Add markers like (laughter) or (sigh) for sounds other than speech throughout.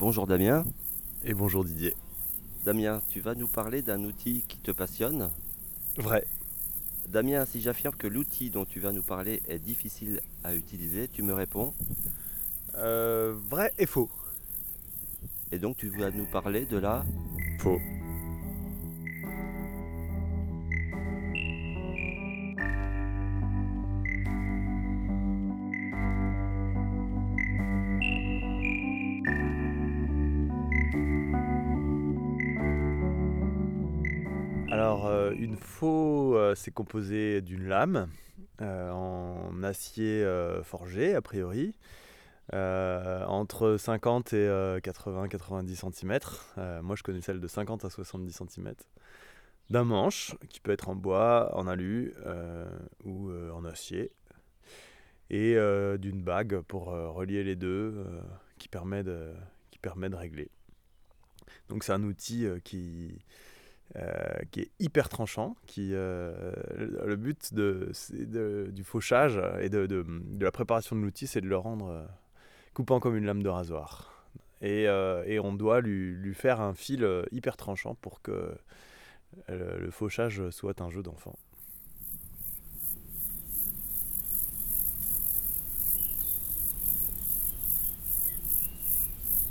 Bonjour Damien. Et bonjour Didier. Damien, tu vas nous parler d'un outil qui te passionne Vrai. Damien, si j'affirme que l'outil dont tu vas nous parler est difficile à utiliser, tu me réponds Euh, vrai et faux. Et donc tu vas nous parler de la... Faux. Euh, une faux, euh, c'est composé d'une lame euh, en acier euh, forgé, a priori, euh, entre 50 et 80-90 cm. moi, je connais celle de 50 à 70 cm. D'un manche, qui peut être en bois, en alu euh, ou euh, en acier. Et euh, d'une bague pour euh, relier les deux, euh, qui, permet de, qui permet de régler. Donc, c'est un outil euh, qui euh, qui est hyper tranchant. Qui, euh, le but de, du fauchage et de, de- la préparation de l'outil, c'est de le rendre euh, coupant comme une lame de rasoir. Et, et on doit lui, lui faire un fil hyper tranchant pour que le fauchage soit un jeu d'enfant.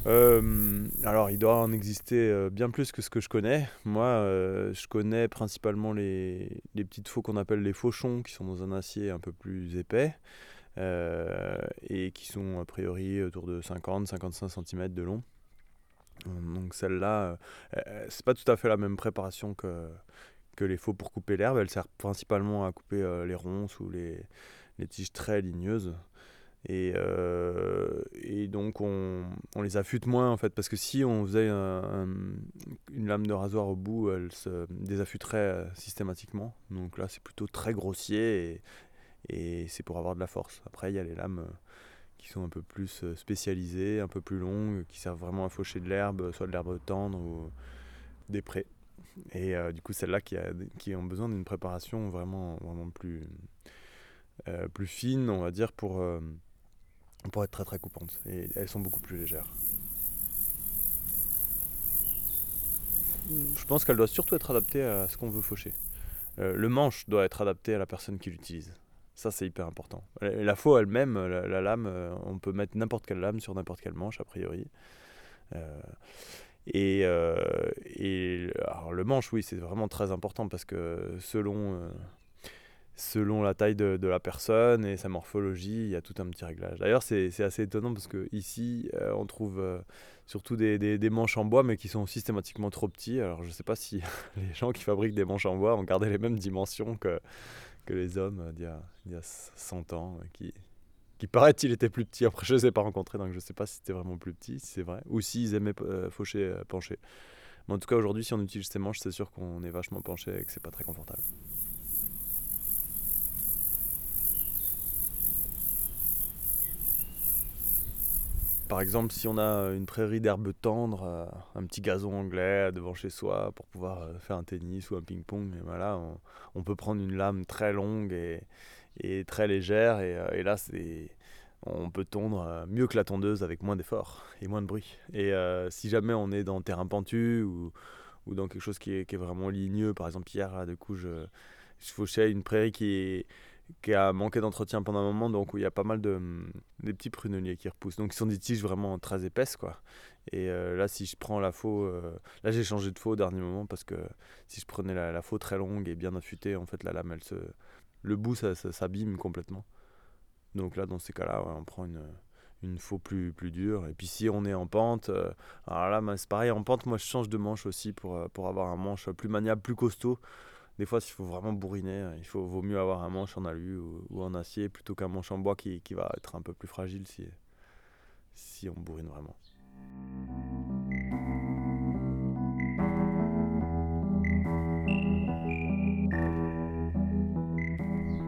Euh, alors, il doit en exister euh, bien plus que ce que je connais. Moi, euh, je connais principalement les, petites faux qu'on appelle les fauchons, qui sont dans un acier un peu plus épais et qui sont a priori autour de 50-55 cm de long. Donc celle-là, c'est pas tout à fait la même préparation que, que les faux pour couper l'herbe. Elle sert principalement à couper les ronces ou les tiges très ligneuses. Et, euh, et donc on, on les affûte moins en fait parce que si on faisait un- un- une lame de rasoir au bout, elle se désaffûterait euh, systématiquement. Donc là c'est plutôt très grossier et, c'est pour avoir de la force. Après il y a les lames euh, qui sont un peu plus spécialisées, un peu plus longues, qui servent vraiment à faucher de l'herbe, soit de l'herbe tendre ou des prés. Et du coup celles-là qui, a- qui ont besoin d'une préparation vraiment, vraiment plus, plus fine, on va dire, pour, pour être très très coupantes. Et elles sont beaucoup plus légères. Je pense qu'elle doit surtout être adaptée à ce qu'on veut faucher. Euh, le manche doit être adapté à la personne qui l'utilise. Ça, c'est hyper important. La faux elle-même, la, la lame, euh, on peut mettre n'importe quelle lame sur n'importe quelle manche, a priori. Euh, et, et alors, le manche, oui, c'est vraiment très important parce que selon, selon la taille de, la personne et sa morphologie, il y a tout un petit réglage. D'ailleurs, c'est assez étonnant parce que ici, euh, on trouve euh, surtout des, manches en bois, mais qui sont systématiquement trop petits. Alors, je ne sais pas si (laughs) les gens qui fabriquent des manches en bois ont gardé les mêmes dimensions que, les hommes euh, d'il y, a- d'il y a 100 ans, euh, qui, qui paraît-il étaient plus petits. Après, je ne les ai pas rencontrés, donc je ne sais pas si c'était vraiment plus petit, si c'est vrai, ou s'ils aimaient euh, faucher pencher. Mais en tout cas, aujourd'hui, si on utilise ces manches, c'est sûr qu'on est vachement penché et que c'est pas très confortable. Par exemple, si on a une prairie d'herbes tendres, euh, un petit gazon anglais devant chez soi pour pouvoir euh, faire un tennis ou un ping-pong, voilà, on, on peut prendre une lame très longue et, très légère, et, euh, là, on peut tondre euh, mieux que la tondeuse avec moins d'effort et moins de bruit. Et euh, si jamais on est dans terrain pentu ou, dans quelque chose qui est, vraiment ligneux, par exemple hier, là, coup, je, je fauchais une prairie qui est qui a manqué d'entretien pendant un moment, donc où il y a pas mal de hum, des petits pruneliers qui repoussent. Donc, ils sont des tiges vraiment très épaisses, quoi. Et euh, là, si je prends la faux, euh, là j'ai changé de faux au dernier moment parce que si je prenais la, la faux très longue et bien affûtée, en fait, la lame, elle se, le bout, ça, s'abîme complètement. Donc là, dans ces cas-là, on prend une une faux plus, plus dure. Et puis si on est en pente, euh, alors là, c'est pareil, en pente, moi je change de manche aussi pour, pour avoir un manche plus maniable, plus costaud. Des fois, s'il faut vraiment bourriner, euh, il faut, vaut mieux avoir un manche en alu ou, en acier plutôt qu'un manche en bois qui, qui va être un peu plus fragile si, si on bourrine vraiment.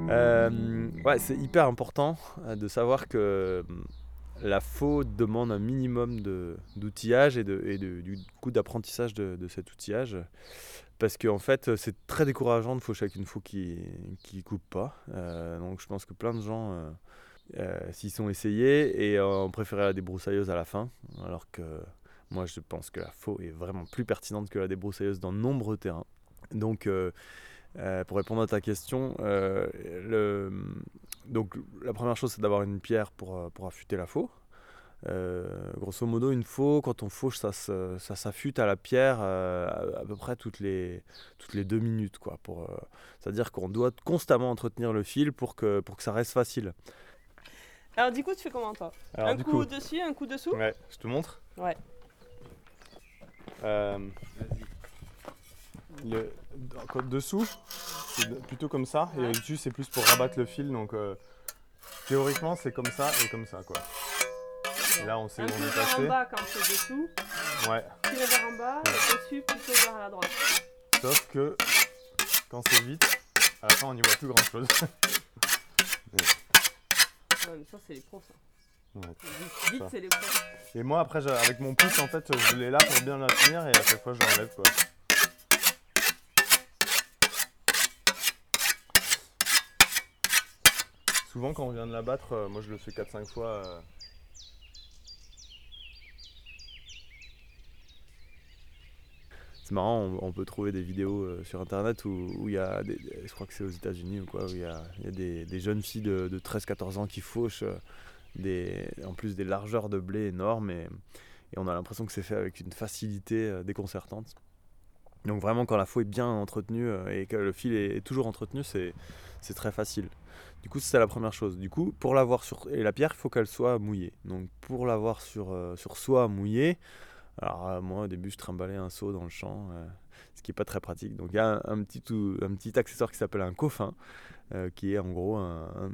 Euh, ouais, c'est hyper important euh, de savoir que la faux demande un minimum d'outillage et, de, du coup d'apprentissage de, cet outillage. Parce qu'en fait, c'est très décourageant de faucher avec une faux qui qui coupe pas. Euh, donc je pense que plein de gens euh, euh, s'y sont essayés et ont préféré la débroussailleuse à la fin. Alors que Moi, je pense que la faux est vraiment plus pertinente que la débroussailleuse dans nombreux terrains. Donc, pour répondre à ta question, le, donc, la première chose, c'est d'avoir une pierre pour, pour affûter la faux. grosso modo, une faux, quand on fauche, ça, ça s'affûte à la pierre à, peu près toutes les, toutes les deux minutes. Quoi, pour, c'est-à-dire qu'on doit constamment entretenir le fil pour que, pour que ça reste facile. Alors du coup, tu fais comment toi? Un coup, dessus, un coup dessous? Ouais, je te montre Ouais. Euh, le, dessous, c'est plutôt comme ça, et dessus, c'est plus pour rabattre le fil. Donc euh, théoriquement, c'est comme ça et comme ça, quoi. Et là, on sait où on est passé. en bas quand c'est dessous. Ouais. Vers en bas, et dessus, plutôt vers la droite. Sauf que quand c'est vite, à la fin, on n'y voit plus grand chose. (laughs) ça, c'est les pros, ça. Vite, c'est les pros. Et moi, après, avec mon pouce, en fait, je l'ai là pour bien la tenir et à chaque fois, je l'enlève, quoi. Souvent, quand on vient de la battre, euh, moi, je le fais 4-5 fois. Euh, c'est marrant, on, peut trouver des vidéos euh, sur internet où il y a, des, je crois que c'est aux États-Unis ou quoi, où il y a, des, jeunes filles de, 13-14 ans qui fauchent euh, des, en plus des largeurs de blé énormes et, on a l'impression que c'est fait avec une facilité déconcertante. Donc vraiment quand la faux est bien entretenue et que le fil est, toujours entretenu, c'est, très facile. Du coup, c'est la première chose. Du coup, pour l'avoir sur et la pierre, il faut qu'elle soit mouillée. Donc pour l'avoir sur sur soi mouillée, alors euh, moi au début je trimballais un seau dans le champ, euh, ce qui n'est pas très pratique. Donc il y a un, petit, un petit accessoire qui s'appelle un coffin, euh, qui est en gros un,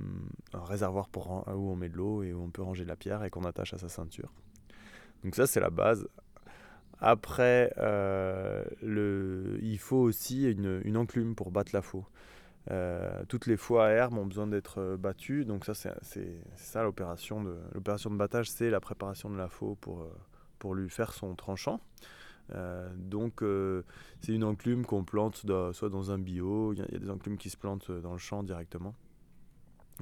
réservoir pour, où on met de l'eau et où on peut ranger la pierre et qu'on attache à sa ceinture. Donc ça c'est la base. Après, le, il faut aussi une, une, enclume pour battre la faux. Toutes les faux à herbe ont besoin d'être battues, donc ça c'est ça l'opération de l'opération de battage, c'est la préparation de la faux pour pour lui faire son tranchant. Euh, donc euh, c'est une enclume qu'on plante soit dans un bio, il y, a des enclumes qui se plantent dans le champ directement.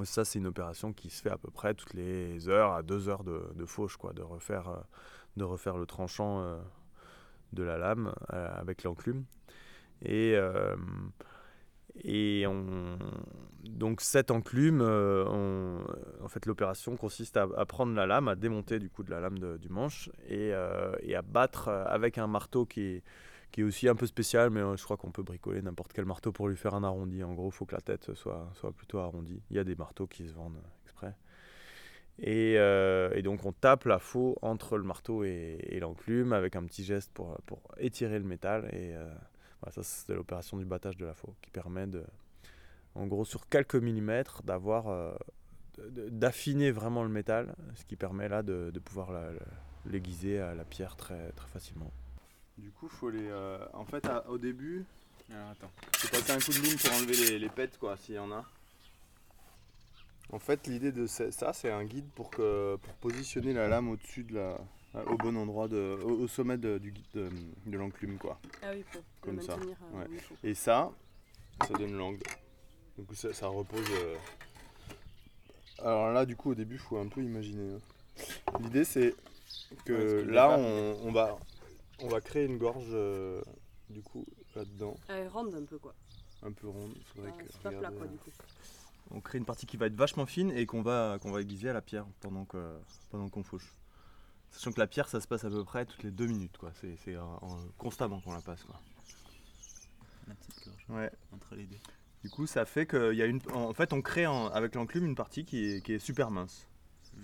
Ça c'est une opération qui se fait à peu près toutes les heures à deux heures de, fauche, quoi, de, refaire, euh, de refaire le tranchant de la lame avec l'enclume. Et et on, donc cette enclume, euh, en fait l'opération consiste à, prendre la lame, à démonter du coup de la lame du manche et, euh, à battre avec un marteau qui est, qui est aussi un peu spécial, mais euh, je crois qu'on peut bricoler n'importe quel marteau pour lui faire un arrondi. En gros, il faut que la tête soit, soit plutôt arrondie. Il y a des marteaux qui se vendent exprès. Et, donc on tape la faux entre le marteau et, et l'enclume avec un petit geste pour, pour étirer le métal et ça, c'est l'opération du battage de la faux qui permet de, en gros, sur quelques millimètres, d'avoir, euh, d'affiner vraiment le métal, ce qui permet là de, pouvoir l'aiguiser à la pierre très, très facilement. Du coup, faut les, euh, en fait, au début, alors attends, faut passer un coup de lime pour enlever les, les pètes, quoi, s'il y en a. En fait, l'idée de ça, c'est un guide pour, que, pour positionner la lame au-dessus de la, au bon endroit, de, au, sommet de, du, de, de l'enclume. Quoi. Ah oui, pour Comme ça. Euh, Et ça, ça donne l'angle. Donc ça, ça repose. Euh, alors là, du coup, au début, il faut un peu imaginer. Hein. L'idée, c'est que là, on, on, va, on va créer une gorge, euh, du coup, là-dedans. ronde un peu, quoi. Un peu ronde. Ah, c'est pas plat, quoi, du coup. On crée une partie qui va être vachement fine et qu'on va, qu'on va aiguiser à la pierre pendant qu'on pendant qu'on fauche. Sachant que la pierre, ça se passe à peu près toutes les deux minutes, quoi. C'est, constamment qu'on la passe, quoi. La petite gorge. Ouais. Entre les deux. Du coup, ça fait qu'il y a une. En fait, on crée avec l'enclume une partie qui est, super mince.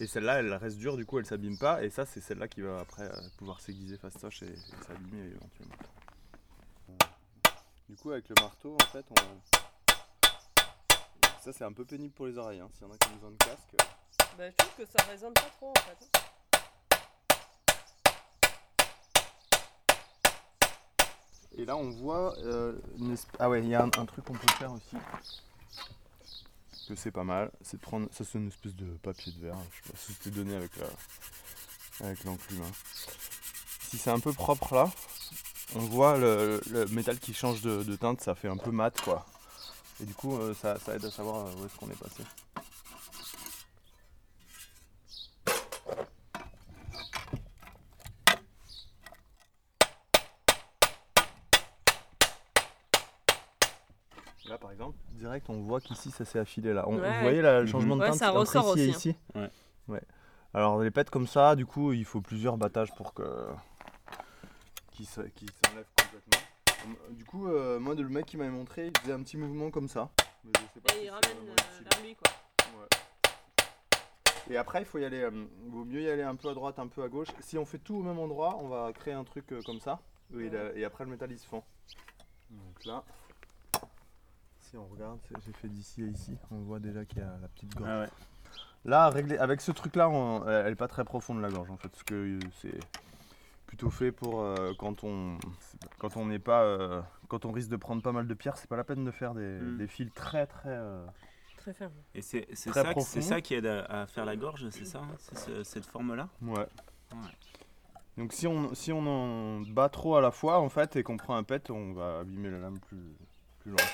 Et celle-là, elle reste dure, du coup, elle s'abîme pas. Et ça, c'est celle-là qui va après euh, pouvoir s'aiguiser fastoche et, et s'abîmer éventuellement. Du coup, avec le marteau, en fait, on. Ça, c'est un peu pénible pour les oreilles. Hein. S'il y en a qui ont besoin de casque. Bah, je trouve que ça résonne pas trop, en fait. Et là, on voit. Euh, ah ouais, il y a un, truc qu'on peut faire aussi. Que c'est pas mal. C'est de prendre. Ça, c'est une espèce de papier de verre. Je sais pas si c'était donné avec la, avec l'enclume. Hein. Si c'est un peu propre là, on voit le, métal qui change de, teinte. Ça fait un peu mat quoi. Et du coup, euh, ça, ça, aide à savoir euh, où est-ce qu'on est passé. par exemple, direct on voit qu'ici ça s'est affilé là. vous voyez le changement de teinte ça ressort aussi, hein. ici ouais. Alors les pètes comme ça, du coup il faut plusieurs battages pour que qui s'enlèvent complètement. Du coup, euh, moi le mec qui m'avait montré, il faisait un petit mouvement comme ça. Et il ramène euh, vers lui quoi. Et après, il faut y aller, euh, vaut mieux y aller un peu à droite, un peu à gauche. Si on fait tout au même endroit, on va créer un truc comme ça. Et, après, le métal il se fend. Donc là, si on regarde, j'ai fait d'ici à ici, on voit déjà qu'il y a la petite gorge. Ah là, avec ce truc là, elle est pas très profonde la gorge en fait, parce que c'est plutôt fait pour euh, quand on quand on n'est pas euh, quand on risque de prendre pas mal de pierres, c'est pas la peine de faire des, mm. fils très très euh, très fermes. Et c'est ça, ça qui aide à, faire la gorge, c'est ça, hein, cette forme là. Ouais. Donc si on si on en bat trop à la fois en fait et qu'on prend un pet, on va abîmer la lame plus plus loin.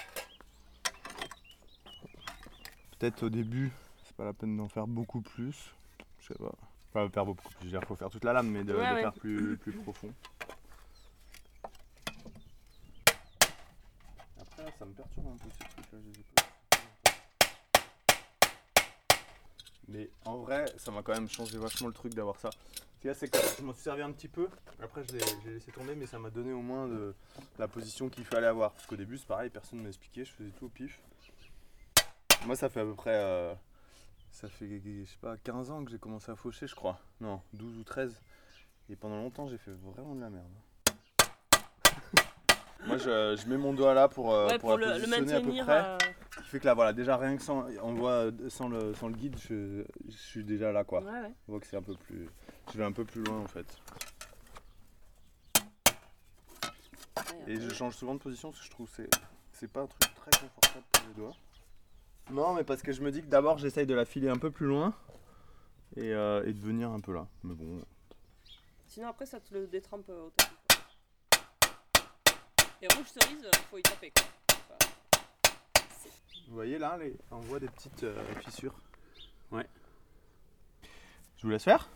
Peut-être au début, c'est pas la peine d'en faire beaucoup plus. Je sais pas. Pas faire beaucoup plus, il faut faire toute la lame, mais de, faire plus, plus profond. Après, ça me perturbe un peu ces trucs-là, Mais en vrai, ça m'a quand même changé vachement le truc d'avoir ça. Ce qu'il y a, c'est que je m'en suis servi un petit peu. Après, je l'ai laissé tomber, mais ça m'a donné au moins de, la position qu'il fallait avoir. Parce qu'au début, c'est pareil, personne ne m'a expliqué, je faisais tout au pif. Moi, ça fait à peu près euh, ça fait, je sais pas, 15 ans que j'ai commencé à faucher, je crois. Non, 12 ou 13. Et pendant longtemps, j'ai fait vraiment de la merde. (laughs) Moi, je, mets mon doigt là pour, euh, pour, la positionner à peu près. Euh. Ce qui fait que là, voilà, déjà rien que sans, on voit, sans, le, sans le guide, je, suis déjà là, quoi. On voit que c'est un peu plus, je vais un peu plus loin en fait. Et je change souvent de position parce que je trouve que c'est pas un truc très confortable pour les doigts. Non, mais parce que je me dis que d'abord j'essaye de la filer un peu plus loin et, euh, et, de venir un peu là. Mais bon. Sinon après ça te le détrempe au tapis. Et rouge cerise, euh, faut y taper quoi. Vous voyez là, les... on voit des petites euh, fissures. Ouais. Je vous laisse faire?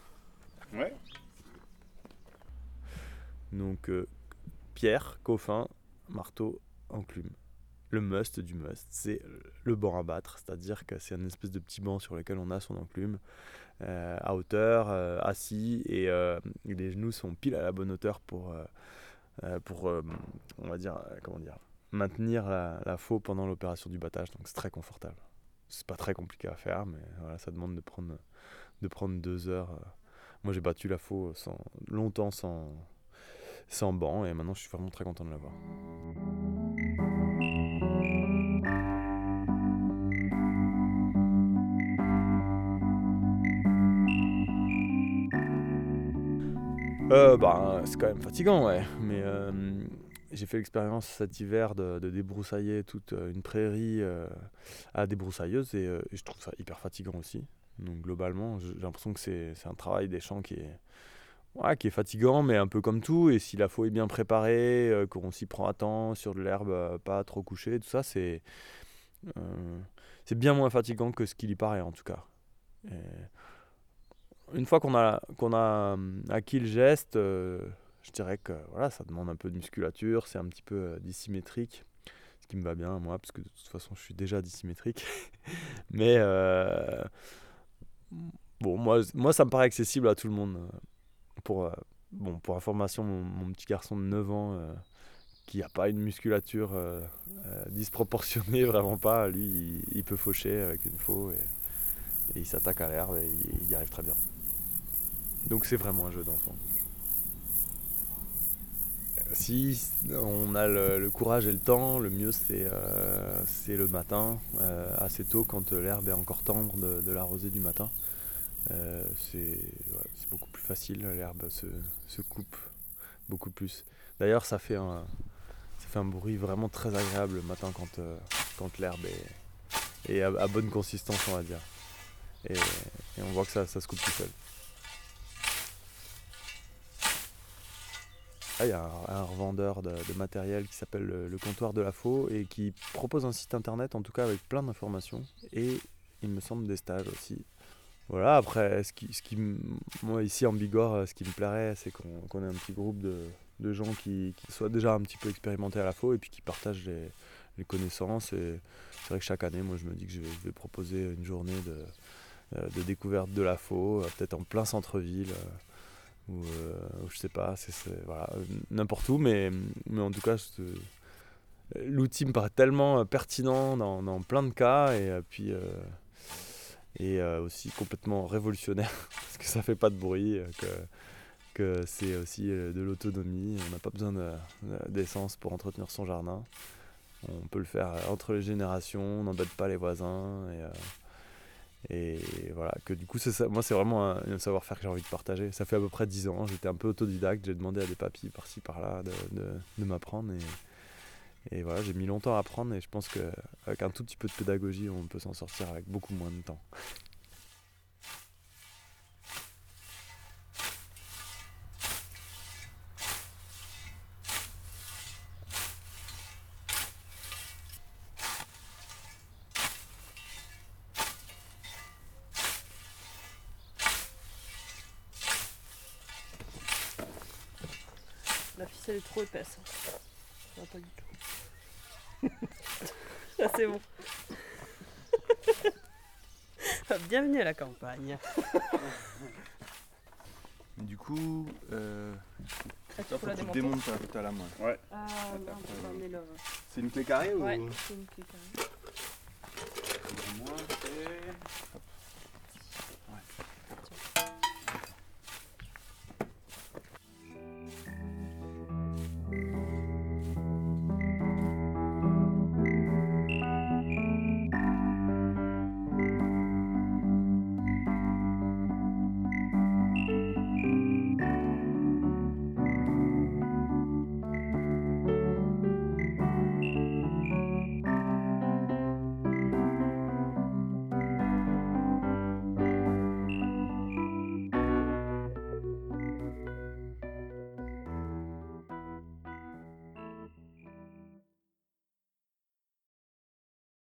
Ouais. Donc pierre, coffin, marteau, enclume le must du must, c'est le banc à battre, c'est-à-dire que c'est un espèce de petit banc sur lequel on a son enclume euh, à hauteur, euh, assis, euh, et les genoux sont pile à la bonne hauteur pour, pour on va dire, comment dire, maintenir la, la faux pendant l'opération du battage, donc c'est très confortable. C'est pas très compliqué à faire, mais voilà, ça demande de prendre, de prendre deux heures. Moi j'ai battu la faux longtemps sans, sans banc, et maintenant je suis vraiment très content de l'avoir. Euh, bah, c'est quand même fatigant, ouais. Mais euh, j'ai fait l'expérience cet hiver de, débroussailler toute euh, une prairie à débroussailleuse et, je trouve ça hyper fatigant aussi. Donc globalement, j'ai l'impression que c'est un travail des champs qui est, ouais, qui est fatigant, mais un peu comme tout. Et si la faux est bien préparée, qu'on s'y prend à temps, sur de l'herbe pas trop couchée, tout ça, c'est c'est bien moins fatigant que ce qu'il y paraît en tout cas. Une fois qu'on a, a hum, acquis le geste, euh, je dirais que voilà, ça demande un peu de musculature, c'est un petit peu euh, dissymétrique, ce qui me va bien moi, parce que de toute façon je suis déjà dissymétrique. (laughs) Mais euh, bon, moi, moi ça me paraît accessible à tout le monde. Pour, bon, pour information, mon, petit garçon de 9 ans qui n'a pas une musculature disproportionnée, (laughs) vraiment pas, lui il, peut faucher avec une faux et, et il s'attaque à l'herbe et il y arrive très bien. Donc c'est vraiment un jeu d'enfant. Si on a le, courage et le temps, le mieux c'est euh, le matin, euh, assez tôt quand l'herbe est encore tendre, de, de l'arroser du matin. Euh, c'est beaucoup plus facile, l'herbe se, coupe beaucoup plus. D'ailleurs ça fait un ça fait un bruit vraiment très agréable le matin quand, quand l'herbe est, à, bonne consistance on va dire. Et, on voit que ça, ça se coupe tout seul. Il y a un, revendeur de, matériel qui s'appelle le, comptoir de la faux et qui propose un site internet en tout cas avec plein d'informations et il me semble des stages aussi. Voilà, après, ce qui, ce qui, moi ici en Bigorre, ce qui me plairait, c'est qu'on ait un petit groupe de, gens qui, qui, soient déjà un petit peu expérimentés à la faux et puis qui partagent les connaissances. Et c'est vrai que chaque année, moi, je me dis que je vais, proposer une journée de, de, découverte de la faux, peut-être en plein centre-ville. Ou, je sais pas, c'est voilà, n'importe où, mais, mais en tout cas, l'outil me paraît tellement pertinent dans, plein de cas, et puis et aussi complètement révolutionnaire (laughs) parce que ça fait pas de bruit, que que c'est aussi euh, de l'autonomie. On n'a pas besoin d'essence pour entretenir son jardin. On peut le faire euh, entre les générations, on n'embête pas les voisins. Euh, et voilà, que du coup, moi, c'est vraiment un, savoir-faire que j'ai envie de partager. Ça fait à peu près 10 ans, j'étais un peu autodidacte, j'ai demandé à des papis par-ci par-là de m'apprendre. Et, et, voilà, j'ai mis longtemps à apprendre et je pense qu'avec un tout petit peu de pédagogie, on peut s'en sortir avec beaucoup moins de temps. La ficelle est trop épaisse. Non, pas du tout. (laughs) ah, c'est bon. (laughs) Bienvenue à la campagne. du coup, euh, ah, faut que tu démontes ta, ta lame. Ouais. Ah on le... C'est une clé carrée ou Ouais, c'est une clé carrée.